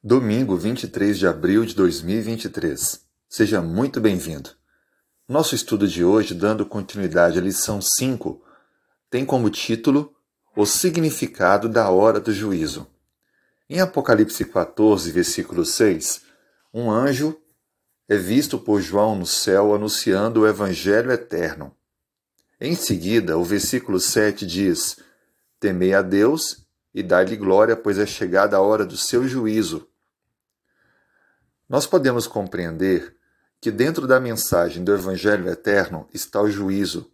Domingo 23 de abril de 2023. Seja muito bem-vindo. Nosso estudo de hoje, dando continuidade à lição 5, tem como título O significado da hora do juízo. Em Apocalipse 14, versículo 6, um anjo é visto por João no céu anunciando o evangelho eterno. Em seguida, o versículo 7 diz: Temei a Deus e dai-lhe glória, pois é chegada a hora do seu juízo. Nós podemos compreender que dentro da mensagem do Evangelho eterno está o juízo.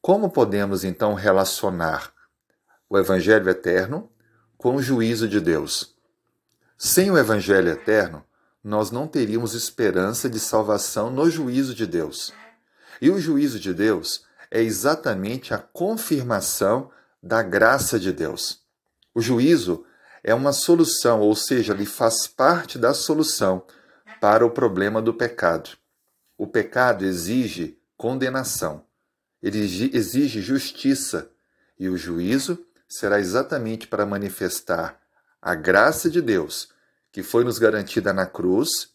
Como podemos então relacionar o Evangelho eterno com o juízo de Deus? Sem o Evangelho eterno, nós não teríamos esperança de salvação no juízo de Deus. E o juízo de Deus é exatamente a confirmação da graça de Deus. O juízo é uma solução, ou seja, ele faz parte da solução para o problema do pecado. O pecado exige condenação, ele exige justiça, e o juízo será exatamente para manifestar a graça de Deus, que foi nos garantida na cruz,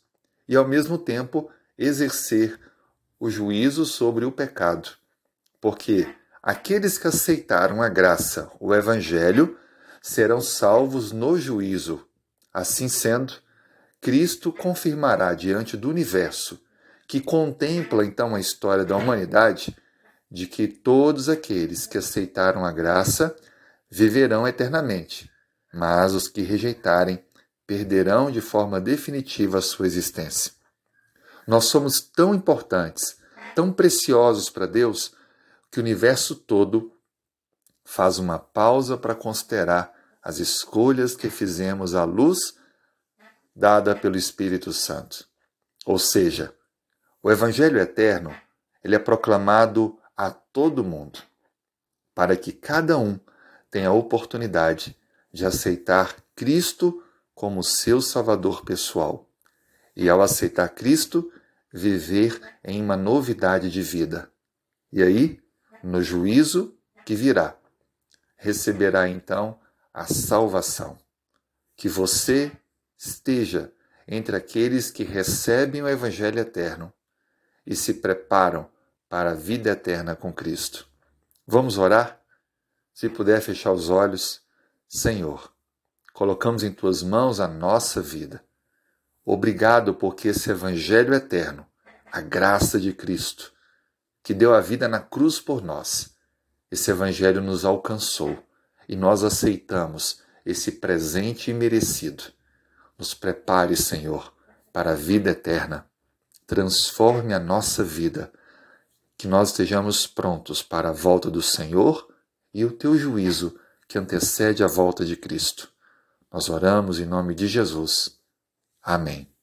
e ao mesmo tempo exercer o juízo sobre o pecado. Porque aqueles que aceitaram a graça, o evangelho, serão salvos no juízo. Assim sendo, Cristo confirmará diante do universo, que contempla então a história da humanidade, de que todos aqueles que aceitaram a graça viverão eternamente, mas os que rejeitarem perderão de forma definitiva a sua existência. Nós somos tão importantes, tão preciosos para Deus, que o universo todo faz uma pausa para considerar as escolhas que fizemos à luz dada pelo Espírito Santo. Ou seja, o Evangelho eterno ele é proclamado a todo mundo, para que cada um tenha a oportunidade de aceitar Cristo como seu Salvador pessoal. E ao aceitar Cristo, viver em uma novidade de vida. E aí, no juízo que virá, receberá então a salvação. Que você esteja entre aqueles que recebem o Evangelho eterno e se preparam para a vida eterna com Cristo. Vamos orar? Se puder fechar os olhos, Senhor, colocamos em tuas mãos a nossa vida. Obrigado porque esse Evangelho eterno, a graça de Cristo, que deu a vida na cruz por nós, esse Evangelho nos alcançou e nós aceitamos esse presente imerecido. Nos prepare, Senhor, para a vida eterna. Transforme a nossa vida, que nós estejamos prontos para a volta do Senhor e o teu juízo que antecede a volta de Cristo. Nós oramos em nome de Jesus. Amém.